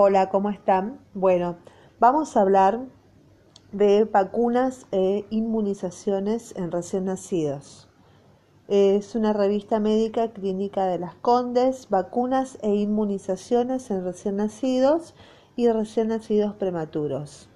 Hola, ¿cómo están? Bueno, vamos a hablar de vacunas e inmunizaciones en recién nacidos. Es una revista médica clínica de las Condes, vacunas e inmunizaciones en recién nacidos y recién nacidos prematuros.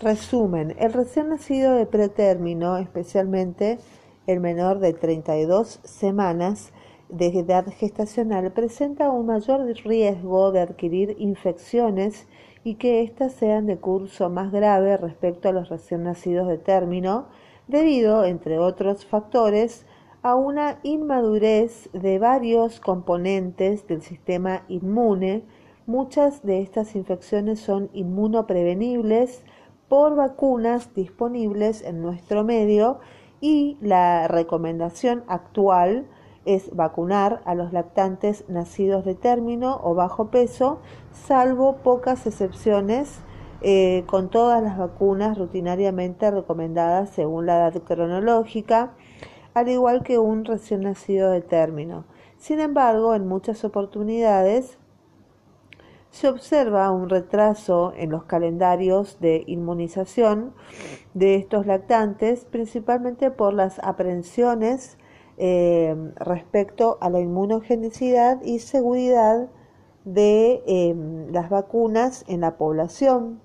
Resumen, el recién nacido de pretérmino, especialmente el menor de 32 semanas, de edad gestacional presenta un mayor riesgo de adquirir infecciones y que éstas sean de curso más grave respecto a los recién nacidos de término, debido, entre otros factores, a una inmadurez de varios componentes del sistema inmune. Muchas de estas infecciones son inmunoprevenibles por vacunas disponibles en nuestro medio y la recomendación actual es vacunar a los lactantes nacidos de término o bajo peso, salvo pocas excepciones eh, con todas las vacunas rutinariamente recomendadas según la edad cronológica, al igual que un recién nacido de término. Sin embargo, en muchas oportunidades se observa un retraso en los calendarios de inmunización de estos lactantes, principalmente por las aprehensiones eh, respecto a la inmunogenicidad y seguridad de em, las vacunas en la población.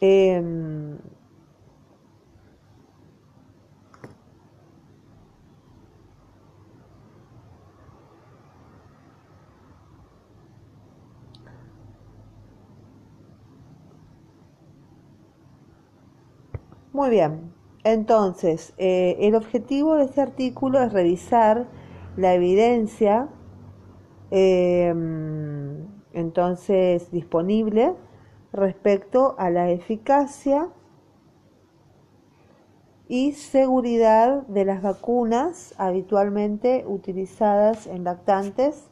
Em, Muy bien, entonces eh, el objetivo de este artículo es revisar la evidencia em, entonces disponible respecto a la eficacia y seguridad de las vacunas habitualmente utilizadas en lactantes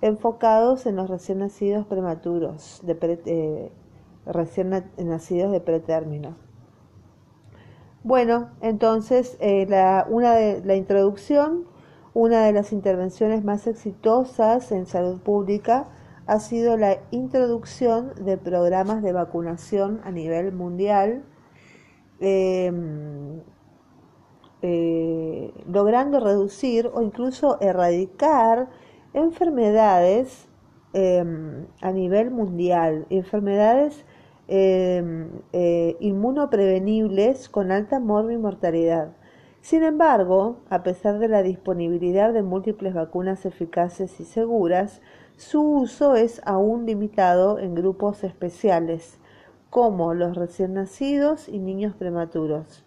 enfocados en los recién nacidos prematuros, de eh, recién nacidos de pretérmino. Bueno, entonces eh, la, una de la introducción, una de las intervenciones más exitosas en salud pública ha sido la introducción de programas de vacunación a nivel mundial, em, eh, logrando reducir o incluso erradicar enfermedades em, a nivel mundial, enfermedades Em, eh, inmunoprevenibles con alta mortalidad. Sin embargo, a pesar de la disponibilidad de múltiples vacunas eficaces y seguras, su uso es aún limitado en grupos especiales, como los recién nacidos y niños prematuros.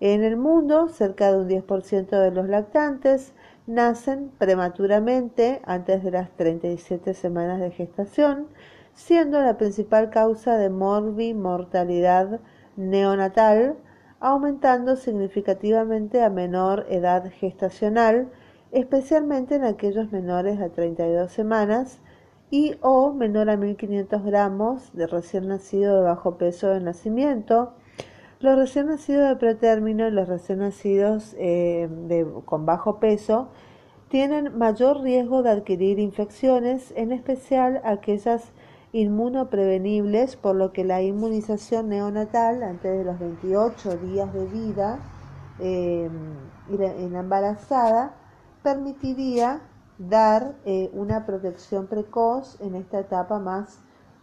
En el mundo, cerca de un 10% de los lactantes nacen prematuramente antes de las 37 semanas de gestación, siendo la principal causa de mortalidad neonatal, aumentando significativamente a menor edad gestacional, especialmente en aquellos menores a 32 semanas y o menor a 1500 gramos de recién nacido de bajo peso de nacimiento, los recién nacidos de pretérmino y los recién nacidos eh, con bajo peso tienen mayor riesgo de adquirir infecciones, en especial aquellas inmunoprevenibles, por lo que la inmunización neonatal antes de los 28 días de vida em, en la embarazada permitiría dar eh, una protección precoz en esta etapa más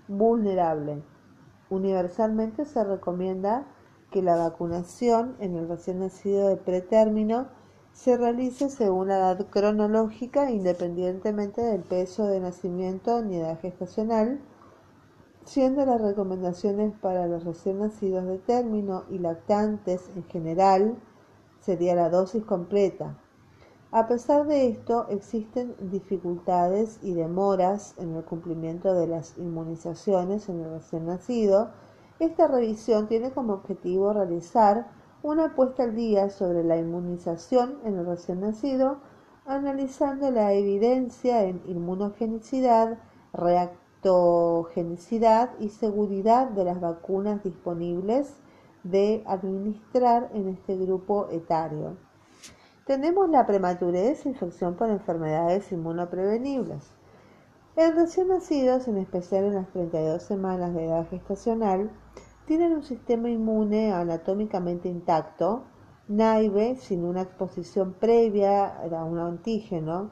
vulnerable. Universalmente se recomienda que la vacunación en el recién nacido de pretérmino se realice según la edad cronológica independientemente del peso de nacimiento ni edad gestacional siendo las recomendaciones para los recién nacidos de término y lactantes en general sería la dosis completa. A pesar de esto, existen dificultades y demoras en el cumplimiento de las inmunizaciones en el recién nacido. Esta revisión tiene como objetivo realizar una puesta al día sobre la inmunización en el recién nacido, analizando la evidencia en inmunogenicidad, reactividad, genicidad y seguridad de las vacunas disponibles de administrar en este grupo etario. Tenemos la prematurez infección por enfermedades inmunoprevenibles. En recién nacidos, en especial en las 32 semanas de edad gestacional, tienen un sistema inmune anatómicamente intacto, naive, sin una exposición previa a un antígeno,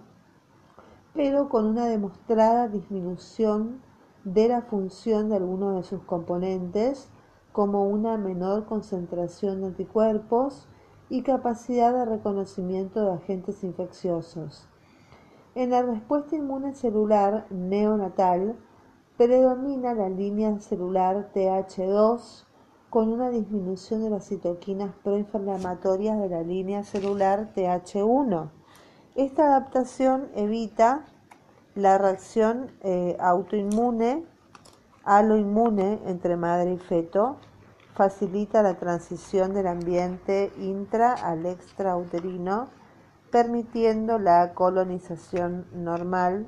pero con una demostrada disminución de la función de algunos de sus componentes, como una menor concentración de anticuerpos y capacidad de reconocimiento de agentes infecciosos. En la respuesta inmune celular neonatal predomina la línea celular TH2 con una disminución de las citoquinas proinflamatorias de la línea celular TH1. Esta adaptación evita la reacción eh, autoinmune, aloinmune entre madre y feto, facilita la transición del ambiente intra al extrauterino, permitiendo la colonización normal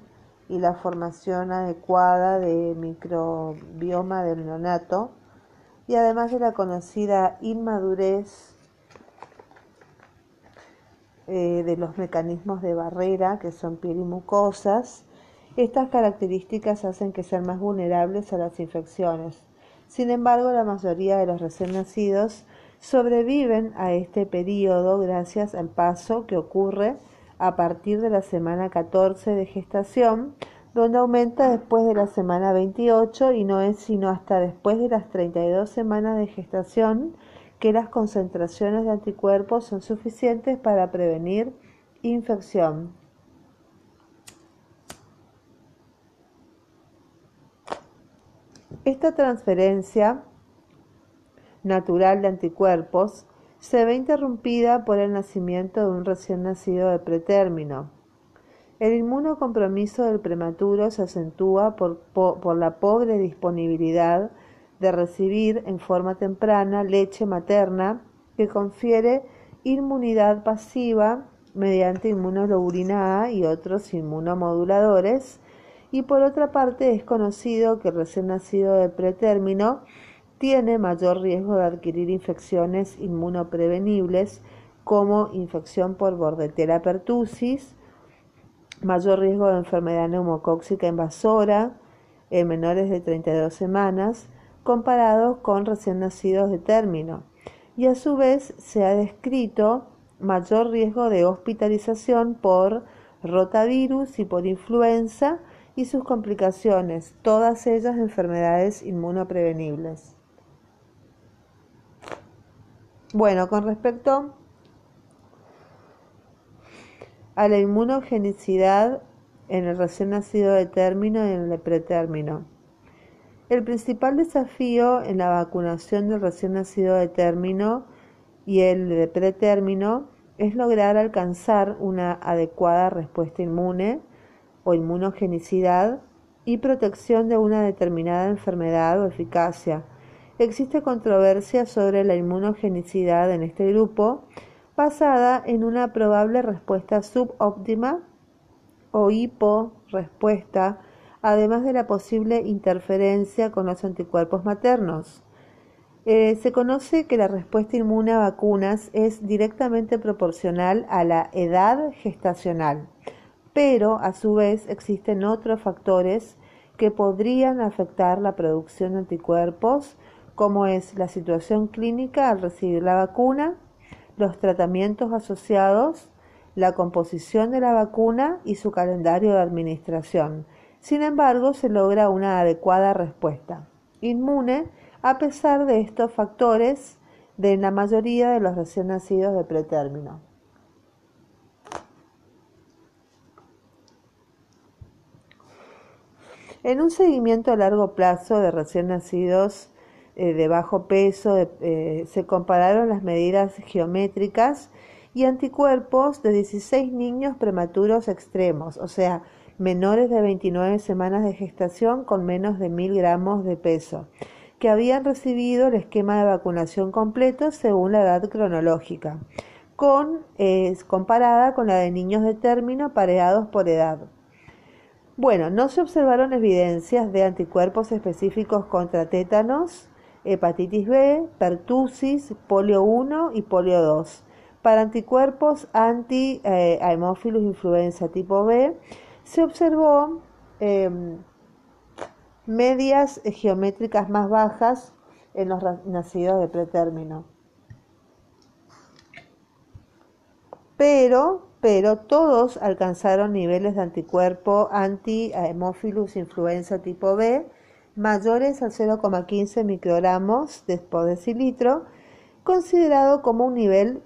y la formación adecuada de microbioma del neonato, y además de la conocida inmadurez eh, de los mecanismos de barrera, que son piel y mucosas, estas características hacen que sean más vulnerables a las infecciones. Sin embargo, la mayoría de los recién nacidos sobreviven a este periodo gracias al paso que ocurre a partir de la semana 14 de gestación, donde aumenta después de la semana 28 y no es sino hasta después de las 32 semanas de gestación que las concentraciones de anticuerpos son suficientes para prevenir infección. Esta transferencia natural de anticuerpos se ve interrumpida por el nacimiento de un recién nacido de pretérmino. El inmunocompromiso del prematuro se acentúa por, por la pobre disponibilidad de recibir en forma temprana leche materna que confiere inmunidad pasiva mediante inmunoglobulina A y otros inmunomoduladores. Y por otra parte es conocido que el recién nacido de pretérmino tiene mayor riesgo de adquirir infecciones inmunoprevenibles como infección por Bordetella pertussis, mayor riesgo de enfermedad neumocóxica invasora en menores de 32 semanas, comparados con recién nacidos de término. Y a su vez se ha descrito mayor riesgo de hospitalización por rotavirus y por influenza y sus complicaciones, todas ellas enfermedades inmunoprevenibles. Bueno, con respecto a la inmunogenicidad en el recién nacido de término y en el pretérmino. El principal desafío en la vacunación del recién nacido de término y el de pretérmino es lograr alcanzar una adecuada respuesta inmune o inmunogenicidad y protección de una determinada enfermedad o eficacia. Existe controversia sobre la inmunogenicidad en este grupo basada en una probable respuesta subóptima o hiporrespuesta además de la posible interferencia con los anticuerpos maternos. Eh, se conoce que la respuesta inmune a vacunas es directamente proporcional a la edad gestacional, pero a su vez existen otros factores que podrían afectar la producción de anticuerpos, como es la situación clínica al recibir la vacuna, los tratamientos asociados, la composición de la vacuna y su calendario de administración, sin embargo, se logra una adecuada respuesta inmune a pesar de estos factores de la mayoría de los recién nacidos de pretérmino. En un seguimiento a largo plazo de recién nacidos eh, de bajo peso, eh, se compararon las medidas geométricas y anticuerpos de 16 niños prematuros extremos, o sea, menores de 29 semanas de gestación con menos de 1000 gramos de peso, que habían recibido el esquema de vacunación completo según la edad cronológica, con, comparada con la de niños de término pareados por edad. Bueno, no se observaron evidencias de anticuerpos específicos contra tétanos, hepatitis B, pertusis, polio 1 y polio 2 Para anticuerpos anti-hemófilos influenza tipo B, se observó em, medias geométricas más bajas en los nacidos de pretérmino. Pero, pero todos alcanzaron niveles de anticuerpo anti-hemófilos influenza tipo B mayores al 0,15 microgramos por decilitro, considerado como un nivel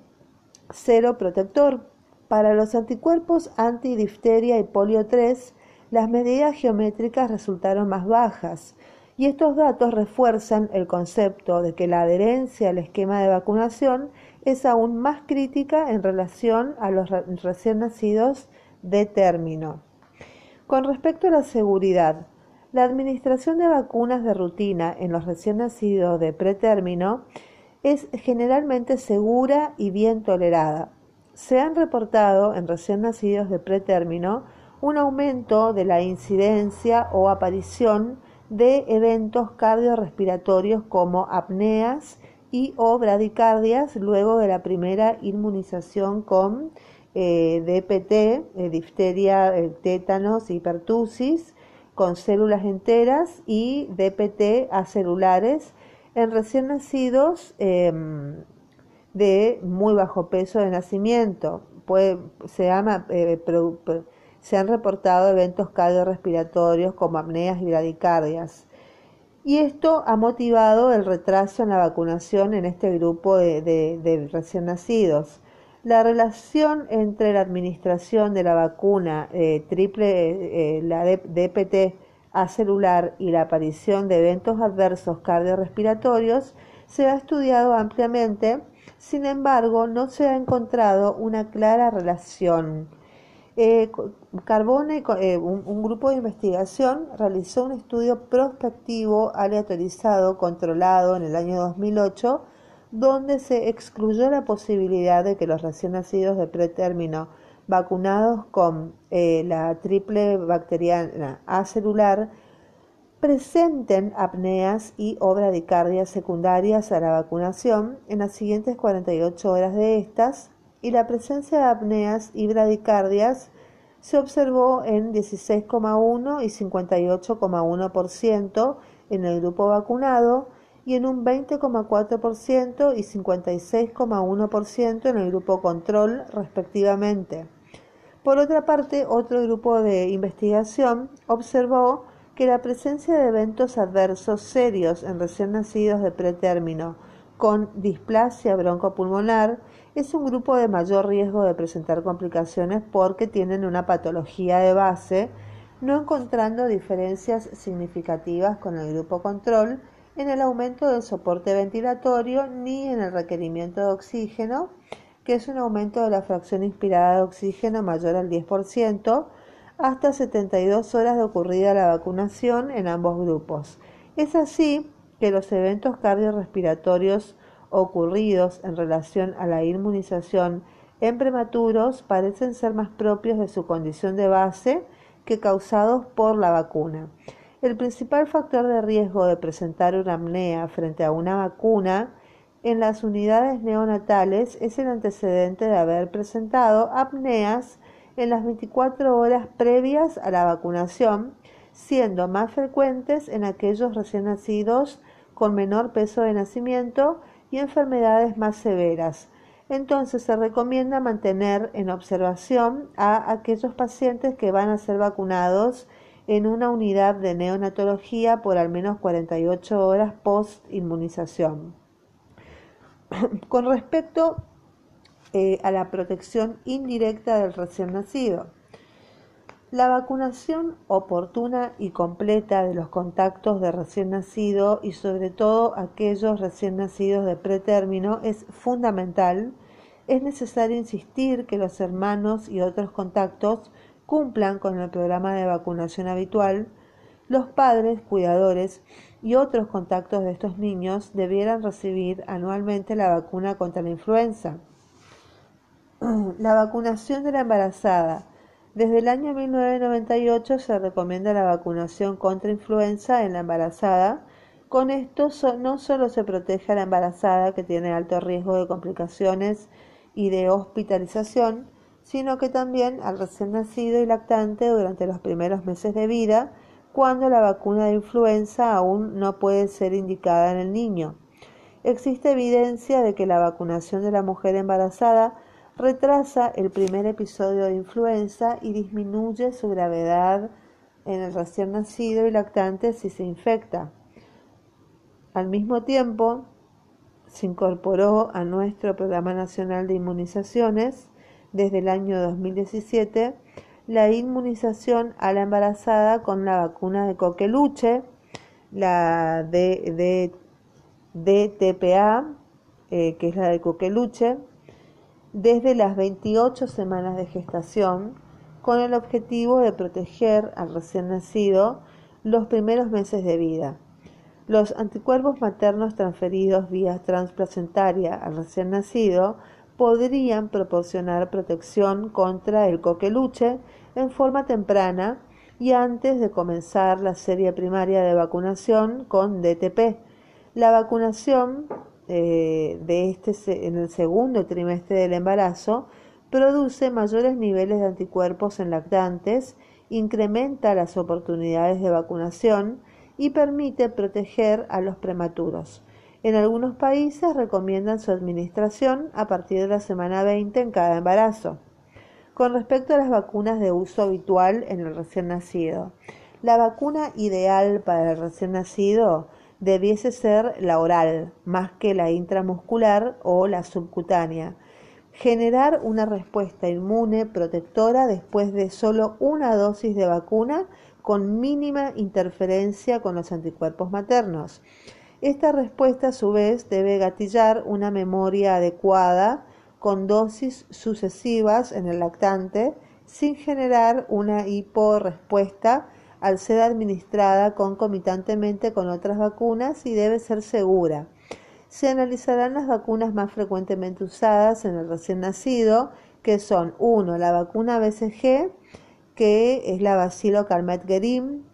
cero protector. Para los anticuerpos anti-difteria y polio 3, las medidas geométricas resultaron más bajas, y estos datos refuerzan el concepto de que la adherencia al esquema de vacunación es aún más crítica en relación a los recién nacidos de término. Con respecto a la seguridad, la administración de vacunas de rutina en los recién nacidos de pretérmino es generalmente segura y bien tolerada. Se han reportado en recién nacidos de pretérmino un aumento de la incidencia o aparición de eventos cardiorrespiratorios como apneas y o bradicardias luego de la primera inmunización con eh, DPT, eh, difteria, eh, tétanos y con células enteras y DPT acelulares en recién nacidos em, de muy bajo peso de nacimiento. eh, se han reportado eventos cardiorrespiratorios como apneas y bradicardias. Y esto ha motivado el retraso en la vacunación en este grupo de recién nacidos. La relación entre la administración de la vacuna eh, triple, eh, la DPT celular y la aparición de eventos adversos cardiorrespiratorios se ha estudiado ampliamente, sin embargo, no se ha encontrado una clara relación. Eh, Carbone, un, un, grupo de investigación, realizó un estudio prospectivo aleatorizado controlado en el año 2008 donde se excluyó la posibilidad de que los recién nacidos de pretérmino vacunados con eh, la triple bacteriana acelular presenten apneas y o bradicardias secundarias a la vacunación en las siguientes 48 horas de estas y la presencia de apneas y bradicardias se observó en 16,1 y 58,1% en el grupo vacunado y en un 20,4% y 56,1% en el grupo control respectivamente. Por otra parte, otro grupo de investigación observó que la presencia de eventos adversos serios en recién nacidos de pretérmino con displasia broncopulmonar es un grupo de mayor riesgo de presentar complicaciones porque tienen una patología de base, no encontrando diferencias significativas con el grupo control en el aumento del soporte ventilatorio ni en el requerimiento de oxígeno, que es un aumento de la fracción inspirada de oxígeno mayor al 10%, hasta 72 horas de ocurrida la vacunación en ambos grupos. Es así que los eventos cardiorrespiratorios ocurridos en relación a la inmunización en prematuros parecen ser más propios de su condición de base que causados por la vacuna. El principal factor de riesgo de presentar una apnea frente a una vacuna en las unidades neonatales es el antecedente de haber presentado apneas en las 24 horas previas a la vacunación, siendo más frecuentes en aquellos recién nacidos con menor peso de nacimiento y enfermedades más severas. Entonces se recomienda mantener en observación a aquellos pacientes que van a ser vacunados en una unidad de neonatología por al menos 48 horas post inmunización. Con respecto eh, a la protección indirecta del recién nacido, la vacunación oportuna y completa de los contactos de recién nacido y sobre todo aquellos recién nacidos de pretérmino es fundamental. Es necesario insistir que los hermanos y otros contactos cumplan con el programa de vacunación habitual, los padres, cuidadores y otros contactos de estos niños debieran recibir anualmente la vacuna contra la influenza. La vacunación de la embarazada. Desde el año 1998 se recomienda la vacunación contra influenza en la embarazada. Con esto no solo se protege a la embarazada que tiene alto riesgo de complicaciones y de hospitalización, sino que también al recién nacido y lactante durante los primeros meses de vida, cuando la vacuna de influenza aún no puede ser indicada en el niño. Existe evidencia de que la vacunación de la mujer embarazada retrasa el primer episodio de influenza y disminuye su gravedad en el recién nacido y lactante si se infecta. Al mismo tiempo, se incorporó a nuestro Programa Nacional de Inmunizaciones desde el año 2017 la inmunización a la embarazada con la vacuna de coqueluche, la DTPA, eh, que es la de coqueluche, desde las 28 semanas de gestación, con el objetivo de proteger al recién nacido los primeros meses de vida. Los anticuerpos maternos transferidos vía transplacentaria al recién nacido podrían proporcionar protección contra el coqueluche en forma temprana y antes de comenzar la serie primaria de vacunación con DTP. La vacunación eh, de este en el segundo trimestre del embarazo produce mayores niveles de anticuerpos en lactantes, incrementa las oportunidades de vacunación y permite proteger a los prematuros. En algunos países recomiendan su administración a partir de la semana 20 en cada embarazo. Con respecto a las vacunas de uso habitual en el recién nacido, la vacuna ideal para el recién nacido debiese ser la oral, más que la intramuscular o la subcutánea. Generar una respuesta inmune protectora después de solo una dosis de vacuna con mínima interferencia con los anticuerpos maternos. Esta respuesta a su vez debe gatillar una memoria adecuada con dosis sucesivas en el lactante sin generar una hiporrespuesta al ser administrada concomitantemente con otras vacunas y debe ser segura. Se analizarán las vacunas más frecuentemente usadas en el recién nacido, que son 1. La vacuna BCG, que es la Bacilo Calmet Guerin.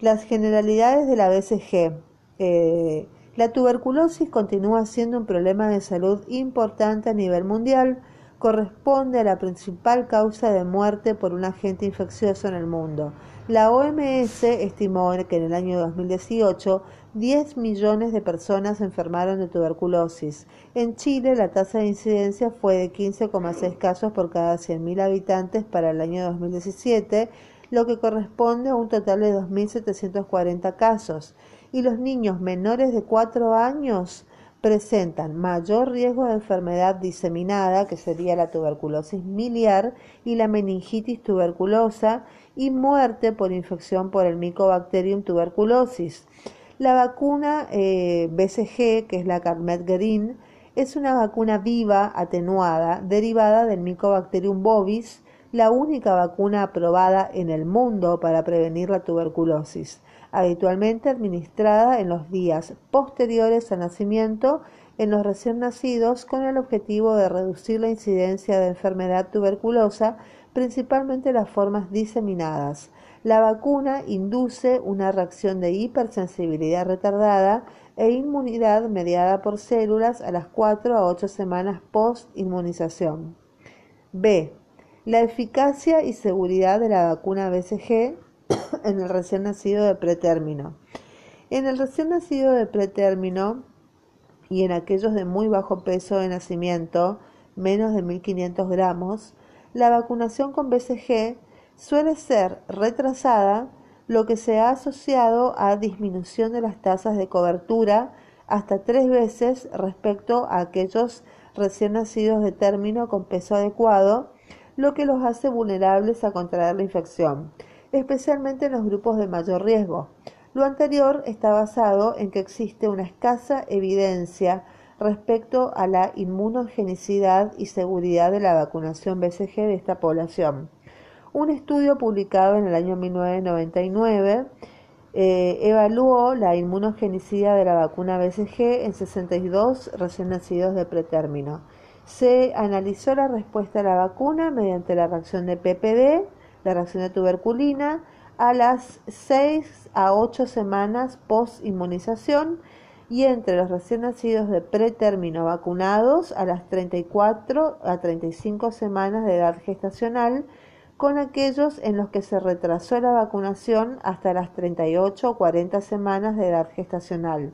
Las generalidades de la BCG. Eh, la tuberculosis continúa siendo un problema de salud importante a nivel mundial corresponde a la principal causa de muerte por un agente infeccioso en el mundo. La OMS estimó que en el año 2018 10 millones de personas se enfermaron de tuberculosis. En Chile la tasa de incidencia fue de 15,6 casos por cada 100.000 habitantes para el año 2017, lo que corresponde a un total de 2.740 casos. Y los niños menores de 4 años presentan mayor riesgo de enfermedad diseminada, que sería la tuberculosis miliar y la meningitis tuberculosa, y muerte por infección por el Mycobacterium tuberculosis. La vacuna eh, BCG, que es la Carmet Guerin, es una vacuna viva atenuada derivada del Mycobacterium bovis, la única vacuna aprobada en el mundo para prevenir la tuberculosis habitualmente administrada en los días posteriores al nacimiento en los recién nacidos con el objetivo de reducir la incidencia de enfermedad tuberculosa, principalmente las formas diseminadas. La vacuna induce una reacción de hipersensibilidad retardada e inmunidad mediada por células a las 4 a 8 semanas post-inmunización. B. La eficacia y seguridad de la vacuna BCG en el recién nacido de pretérmino. En el recién nacido de pretérmino y en aquellos de muy bajo peso de nacimiento, menos de 1500 gramos, la vacunación con BCG suele ser retrasada, lo que se ha asociado a disminución de las tasas de cobertura hasta tres veces respecto a aquellos recién nacidos de término con peso adecuado, lo que los hace vulnerables a contraer la infección especialmente en los grupos de mayor riesgo. Lo anterior está basado en que existe una escasa evidencia respecto a la inmunogenicidad y seguridad de la vacunación BCG de esta población. Un estudio publicado en el año 1999 eh, evaluó la inmunogenicidad de la vacuna BCG en 62 recién nacidos de pretérmino. Se analizó la respuesta a la vacuna mediante la reacción de PPD, la reacción de tuberculina a las 6 a 8 semanas post-inmunización y entre los recién nacidos de pretérmino vacunados a las 34 a 35 semanas de edad gestacional, con aquellos en los que se retrasó la vacunación hasta las 38 o 40 semanas de edad gestacional.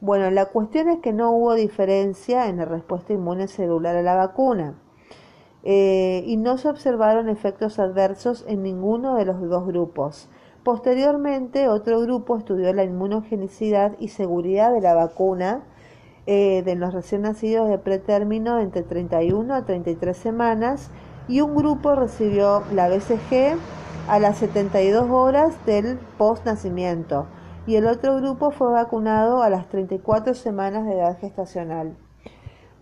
Bueno, la cuestión es que no hubo diferencia en la respuesta inmune celular a la vacuna eh, y no se observaron efectos adversos en ninguno de los dos grupos. Posteriormente, otro grupo estudió la inmunogenicidad y seguridad de la vacuna eh, de los recién nacidos de pretérmino entre 31 a 33 semanas y un grupo recibió la BCG a las 72 horas del postnacimiento y el otro grupo fue vacunado a las 34 semanas de edad gestacional.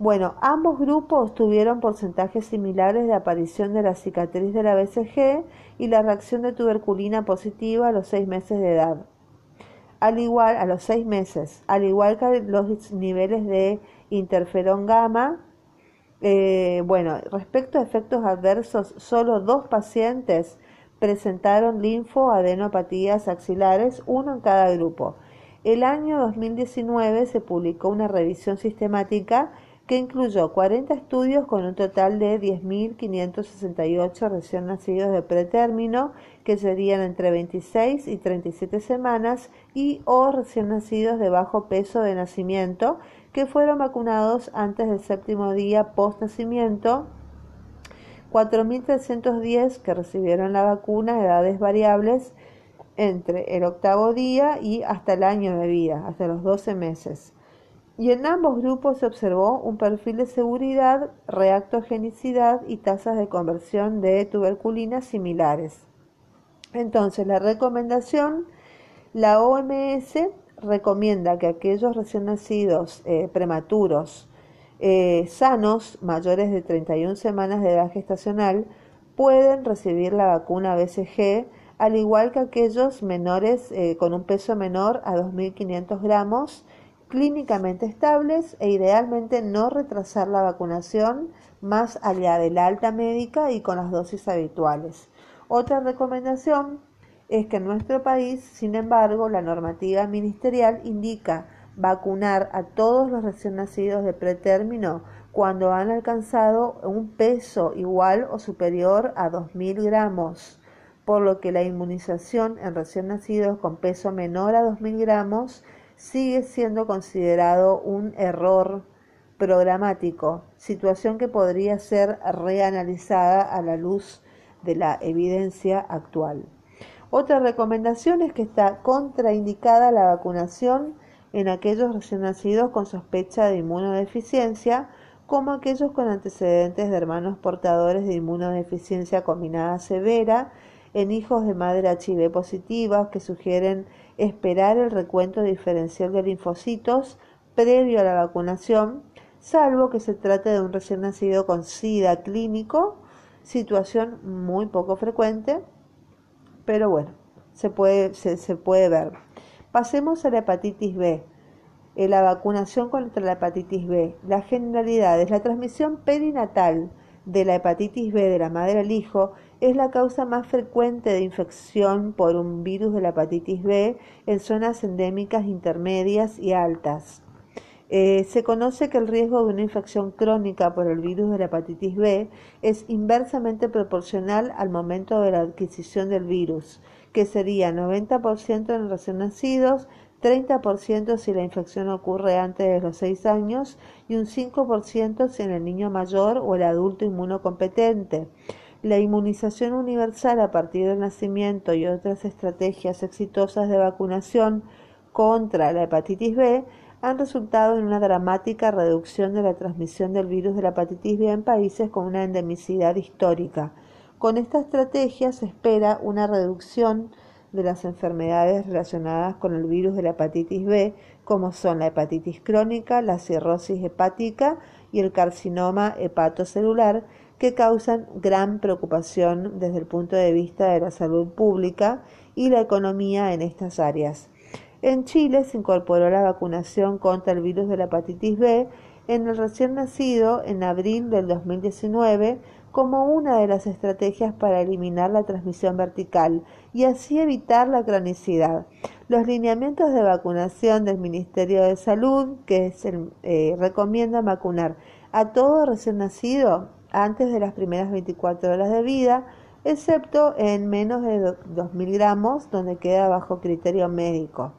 Bueno, ambos grupos tuvieron porcentajes similares de aparición de la cicatriz de la BCG y la reacción de tuberculina positiva a los seis meses de edad. Al igual, a los seis meses, al igual que los niveles de interferón gamma, eh, bueno, respecto a efectos adversos, solo dos pacientes presentaron linfoadenopatías axilares, uno en cada grupo. El año 2019 se publicó una revisión sistemática que incluyó 40 estudios con un total de 10.568 recién nacidos de pretérmino, que serían entre 26 y 37 semanas, y o recién nacidos de bajo peso de nacimiento, que fueron vacunados antes del séptimo día post nacimiento 4.310 que recibieron la vacuna a edades variables entre el octavo día y hasta el año de vida, hasta los 12 meses. Y en ambos grupos se observó un perfil de seguridad, reactogenicidad y tasas de conversión de tuberculina similares. Entonces, la recomendación, la OMS recomienda que aquellos recién nacidos eh, prematuros eh, sanos mayores de 31 semanas de edad gestacional pueden recibir la vacuna BCG al igual que aquellos menores eh, con un peso menor a 2.500 gramos clínicamente estables e idealmente no retrasar la vacunación más allá de la alta médica y con las dosis habituales. Otra recomendación es que en nuestro país, sin embargo, la normativa ministerial indica vacunar a todos los recién nacidos de pretérmino cuando han alcanzado un peso igual o superior a 2.000 gramos, por lo que la inmunización en recién nacidos con peso menor a 2.000 gramos sigue siendo considerado un error programático, situación que podría ser reanalizada a la luz de la evidencia actual. Otra recomendación es que está contraindicada la vacunación en aquellos recién nacidos con sospecha de inmunodeficiencia, como aquellos con antecedentes de hermanos portadores de inmunodeficiencia combinada severa, en hijos de madre HIV positiva que sugieren esperar el recuento diferencial de linfocitos previo a la vacunación, salvo que se trate de un recién nacido con SIDA clínico, situación muy poco frecuente, pero bueno, se puede, se, puede ver. Pasemos a la hepatitis B. Eh, la vacunación contra la hepatitis B. La generalidad es la transmisión perinatal de la hepatitis B de la madre al hijo es la causa más frecuente de infección por un virus de la hepatitis B en zonas endémicas intermedias y altas. Eh, se conoce que el riesgo de una infección crónica por el virus de la hepatitis B es inversamente proporcional al momento de la adquisición del virus, que sería 90% en recién nacidos, 30% si la infección ocurre antes de los 6 años y un 5% si en el niño mayor o el adulto inmunocompetente. La inmunización universal a partir del nacimiento y otras estrategias exitosas de vacunación contra la hepatitis B han resultado en una dramática reducción de la transmisión del virus de la hepatitis B en países con una endemicidad histórica. Con esta estrategia se espera una reducción de las enfermedades relacionadas con el virus de la hepatitis B, como son la hepatitis crónica, la cirrosis hepática y el carcinoma hepatocelular, que causan gran preocupación desde el punto de vista de la salud pública y la economía en estas áreas. En Chile se incorporó la vacunación contra el virus de la hepatitis B en el recién nacido en abril del 2019 como una de las estrategias para eliminar la transmisión vertical y así evitar la cronicidad. Los lineamientos de vacunación del Ministerio de Salud, que es eh, recomiendan vacunar a todo recién nacido antes de las primeras 24 horas de vida, excepto en menos de 2.000 gramos, donde queda bajo criterio médico.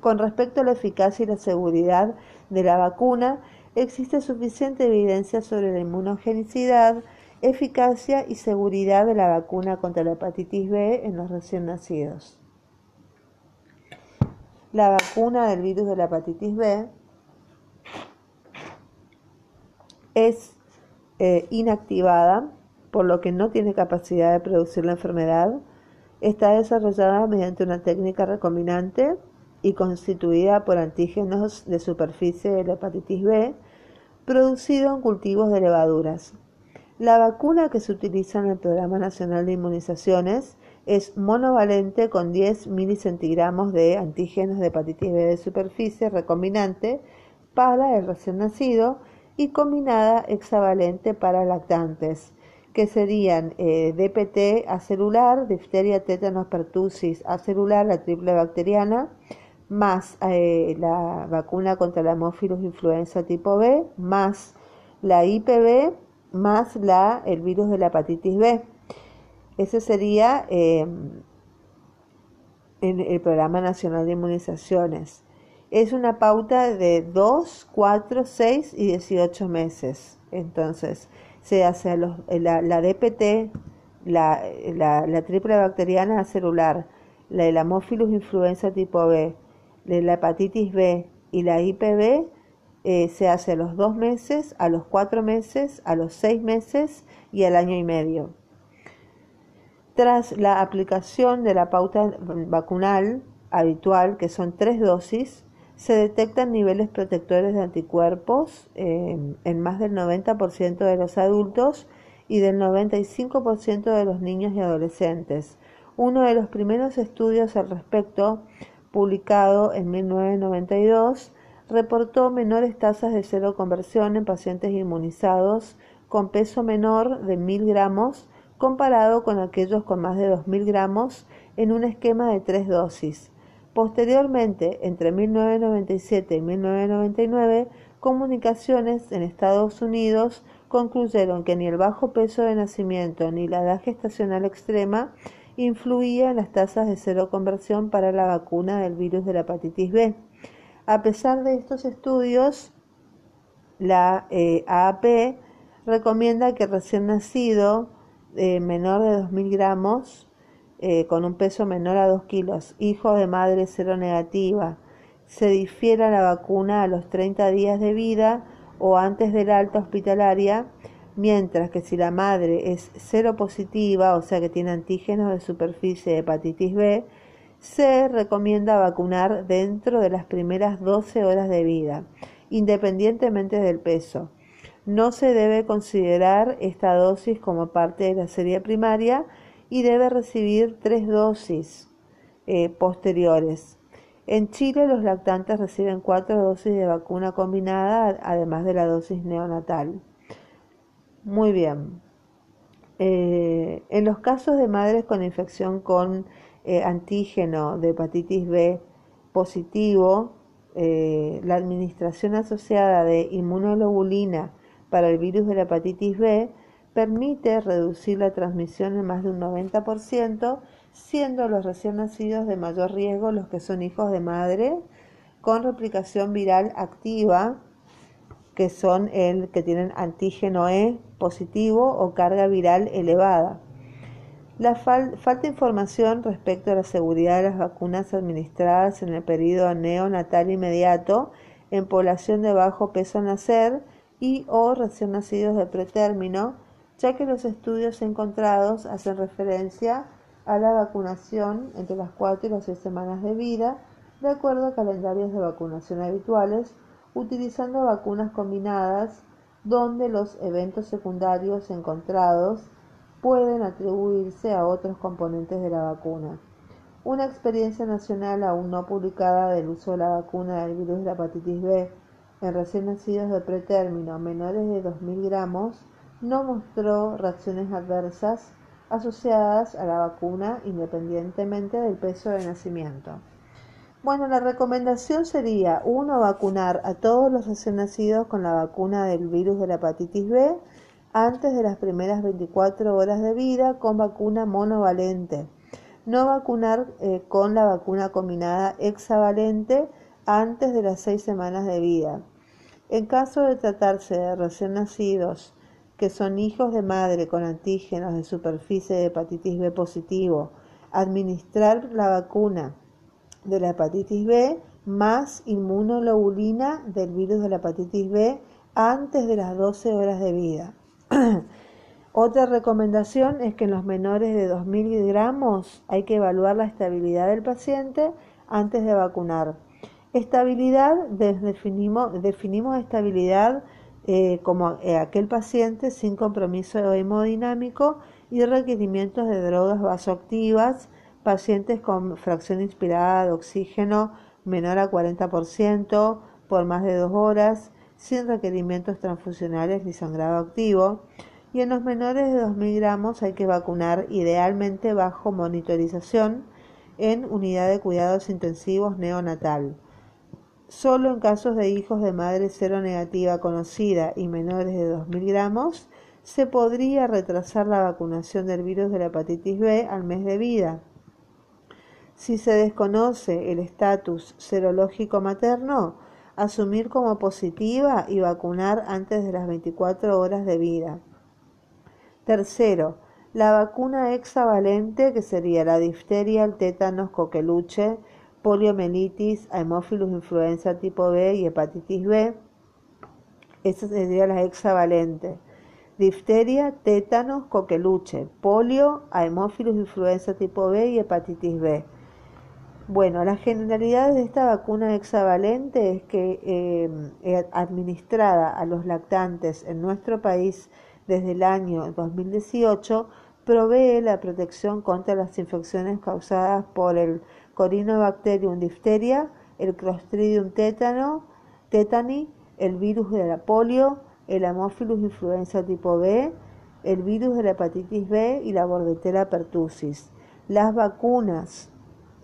Con respecto a la eficacia y la seguridad de la vacuna, existe suficiente evidencia sobre la inmunogenicidad, eficacia y seguridad de la vacuna contra la hepatitis B en los recién nacidos. La vacuna del virus de la hepatitis B es eh, inactivada por lo que no tiene capacidad de producir la enfermedad, está desarrollada mediante una técnica recombinante y constituida por antígenos de superficie de la hepatitis B, producido en cultivos de levaduras. La vacuna que se utiliza en el Programa Nacional de Inmunizaciones es monovalente con 10 milicentigramos de antígenos de hepatitis B de superficie recombinante para el recién nacido y combinada hexavalente para lactantes que serían eh, DPT acelular, difteria, tétanos, pertussis acelular, la triple bacteriana, más eh, la vacuna contra la hemófilos influenza tipo B, más la IPB, más la, el virus de la hepatitis B. Ese sería em, en el Programa Nacional de Inmunizaciones. Es una pauta de 2, 4, 6 y 18 meses. Entonces, se hace la, la, DPT, la, triple bacteriana celular, la el influenza tipo B, la hepatitis B y la IPB, eh, se hace a los dos meses, a los cuatro meses, a los seis meses y al año y medio. Tras la aplicación de la pauta vacunal habitual, que son tres dosis, se detectan niveles protectores de anticuerpos en más del 90% de los adultos y del 95% de los niños y adolescentes. Uno de los primeros estudios al respecto, publicado en 1992, reportó menores tasas de cero conversión en pacientes inmunizados con peso menor de 1000 gramos comparado con aquellos con más de 2000 gramos en un esquema de tres dosis Posteriormente, entre 1997 y 1999, comunicaciones en Estados Unidos concluyeron que ni el bajo peso de nacimiento ni la edad gestacional extrema influía en las tasas de cero conversión para la vacuna del virus de la hepatitis B. A pesar de estos estudios, la eh, AAP recomienda que recién nacido eh, menor de 2.000 gramos eh, con un peso menor a 2 kilos, hijo de madre cero negativa, se difiera la vacuna a los 30 días de vida o antes de la alta hospitalaria, mientras que si la madre es cero positiva, o sea que tiene antígenos de superficie de hepatitis B, se recomienda vacunar dentro de las primeras 12 horas de vida, independientemente del peso. No se debe considerar esta dosis como parte de la serie primaria, y debe recibir tres dosis eh, posteriores. En Chile los lactantes reciben cuatro dosis de vacuna combinada, además de la dosis neonatal. Muy bien. Eh, en los casos de madres con infección con eh, antígeno de hepatitis B positivo, la administración asociada de inmunoglobulina para el virus de la hepatitis B permite reducir la transmisión en más de un 90%, siendo los recién nacidos de mayor riesgo los que son hijos de madre con replicación viral activa, que son el que tienen antígeno E positivo o carga viral elevada. La falta información respecto a la seguridad de las vacunas administradas en el periodo neonatal inmediato en población de bajo peso al nacer y o recién nacidos de pretérmino ya que los estudios encontrados hacen referencia a la vacunación entre las 4 y las 6 semanas de vida, de acuerdo a calendarios de vacunación habituales, utilizando vacunas combinadas donde los eventos secundarios encontrados pueden atribuirse a otros componentes de la vacuna. Una experiencia nacional aún no publicada del uso de la vacuna del virus de la hepatitis B en recién nacidos de pretérmino menores de 2.000 gramos no mostró reacciones adversas asociadas a la vacuna independientemente del peso de nacimiento. Bueno, la recomendación sería, uno, vacunar a todos los recién nacidos con la vacuna del virus de la hepatitis B antes de las primeras 24 horas de vida con vacuna monovalente. No vacunar eh, con la vacuna combinada hexavalente antes de las 6 semanas de vida. En caso de tratarse de recién nacidos que son hijos de madre con antígenos de superficie de hepatitis B positivo, administrar la vacuna de la hepatitis B más inmunoglobulina del virus de la hepatitis B antes de las 12 horas de vida. Otra recomendación es que en los menores de 2.000 gramos hay que evaluar la estabilidad del paciente antes de vacunar. Estabilidad, definimos, definimos estabilidad eh, como eh, aquel paciente sin compromiso hemodinámico y requerimientos de drogas vasoactivas pacientes con fracción inspirada de oxígeno menor a 40% por más de dos horas, sin requerimientos transfusionales ni sangrado activo. Y en los menores de 2.000 gramos hay que vacunar idealmente bajo monitorización en unidad de cuidados intensivos neonatal. Solo en casos de hijos de madre cero negativa conocida y menores de 2.000 gramos se podría retrasar la vacunación del virus de la hepatitis B al mes de vida. Si se desconoce el estatus serológico materno, asumir como positiva y vacunar antes de las 24 horas de vida. Tercero, la vacuna hexavalente, que sería la difteria, el tétanos, coqueluche, poliomielitis, Haemophilus influenza tipo B y hepatitis B. Esa sería la hexavalente. Difteria, tétanos, coqueluche, polio, Haemophilus influenza tipo B y hepatitis B. Bueno, la generalidad de esta vacuna hexavalente es que em, eh, administrada a los lactantes en nuestro país desde el año 2018 provee la protección contra las infecciones causadas por el Corinobacterium difteria, el Clostridium tétano, tétani, el virus de la polio, el Haemophilus influenza tipo B, el virus de la hepatitis B y la Bordetella pertussis. Las vacunas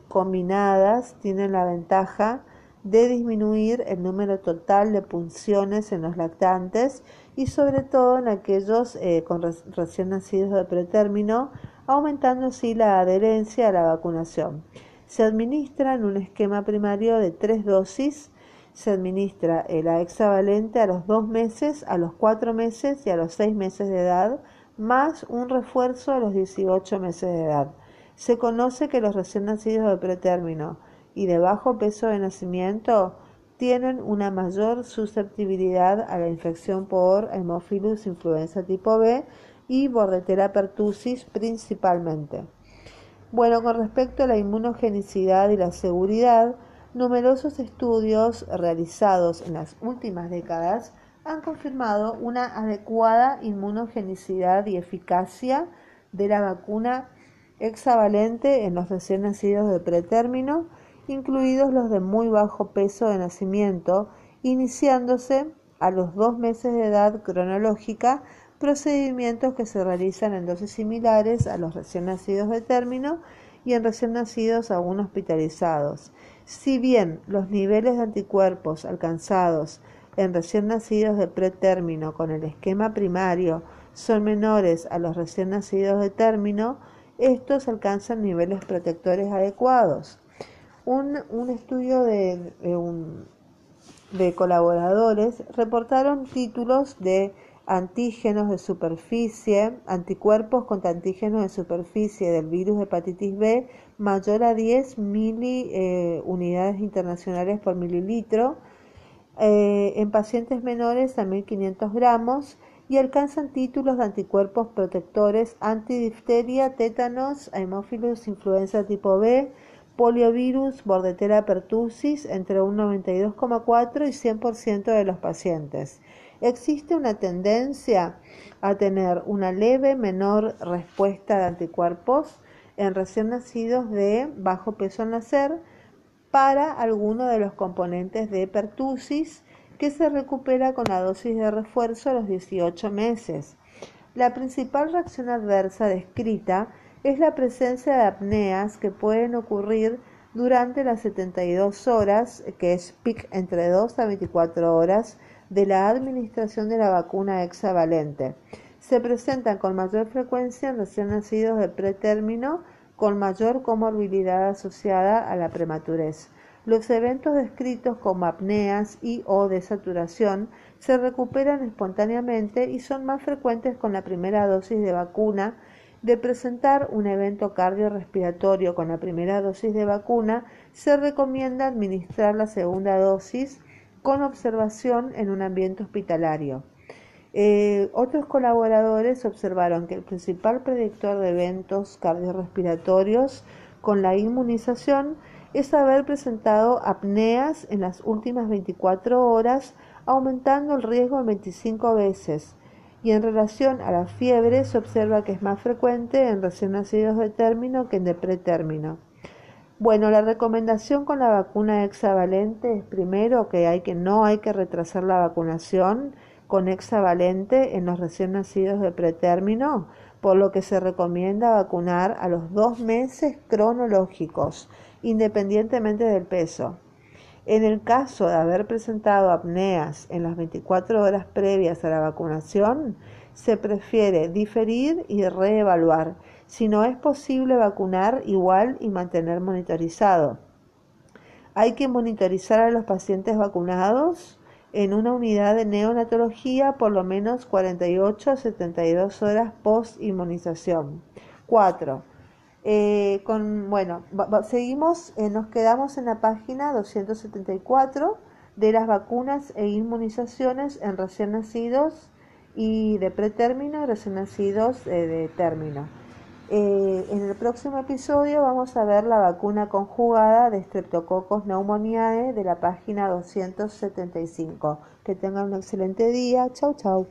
combinadas tienen la ventaja de disminuir el número total de punciones en los lactantes y sobre todo en aquellos eh, con recién nacidos de pretérmino, aumentando así la adherencia a la vacunación. Se administra en un esquema primario de tres dosis. Se administra el hexavalente a los dos meses, a los cuatro meses y a los seis meses de edad, más un refuerzo a los 18 meses de edad. Se conoce que los recién nacidos de pretérmino y de bajo peso de nacimiento tienen una mayor susceptibilidad a la infección por Haemophilus influenza tipo B y Bordetella pertussis principalmente. Bueno, con respecto a la inmunogenicidad y la seguridad, numerosos estudios realizados en las últimas décadas han confirmado una adecuada inmunogenicidad y eficacia de la vacuna hexavalente en los recién nacidos de pretérmino, incluidos los de muy bajo peso de nacimiento, iniciándose a los dos meses de edad cronológica, procedimientos que se realizan en dosis similares a los recién nacidos de término y en recién nacidos aún hospitalizados. Si bien los niveles de anticuerpos alcanzados en recién nacidos de pretérmino con el esquema primario son menores a los recién nacidos de término, estos alcanzan niveles protectores adecuados. Un, estudio de, de colaboradores reportaron títulos de antígenos de superficie, anticuerpos contra antígenos de superficie del virus de hepatitis B mayor a 10 mili, eh, unidades internacionales por mililitro eh, en pacientes menores a 1500 gramos y alcanzan títulos de anticuerpos protectores antidifteria, tétanos, Haemophilus influenza tipo B, poliovirus, Bordetella pertussis entre un 92,4 y 100% de los pacientes. Existe una tendencia a tener una leve menor respuesta de anticuerpos en recién nacidos de bajo peso al nacer para alguno de los componentes de pertussis que se recupera con la dosis de refuerzo a los 18 meses. La principal reacción adversa descrita es la presencia de apneas que pueden ocurrir durante las 72 horas, que es PIC entre 2 a 24 horas, de la administración de la vacuna hexavalente. Se presentan con mayor frecuencia en recién nacidos de pretérmino con mayor comorbilidad asociada a la prematurez. Los eventos descritos como apneas y o desaturación se recuperan espontáneamente y son más frecuentes con la primera dosis de vacuna. De presentar un evento cardiorrespiratorio con la primera dosis de vacuna, se recomienda administrar la segunda dosis con observación en un ambiente hospitalario. Eh, otros colaboradores observaron que el principal predictor de eventos cardiorrespiratorios con la inmunización es haber presentado apneas en las últimas 24 horas, aumentando el riesgo en 25 veces. Y en relación a la fiebre se observa que es más frecuente en recién nacidos de término que en de pretérmino. Bueno, la recomendación con la vacuna hexavalente es primero que, hay que no hay que retrasar la vacunación con hexavalente en los recién nacidos de pretérmino, por lo que se recomienda vacunar a los dos meses cronológicos, independientemente del peso. En el caso de haber presentado apneas en las 24 horas previas a la vacunación, se prefiere diferir y reevaluar si no es posible vacunar igual y mantener monitorizado. Hay que monitorizar a los pacientes vacunados en una unidad de neonatología por lo menos 48 a 72 horas post inmunización. 4. Eh, bueno, seguimos, eh, nos quedamos en la página 274 de las vacunas e inmunizaciones en recién nacidos y de pretérmino y recién nacidos eh, de término. Eh, en el próximo episodio vamos a ver la vacuna conjugada de Streptococcus pneumoniae de la página 275. Que tengan un excelente día. Chau, chau.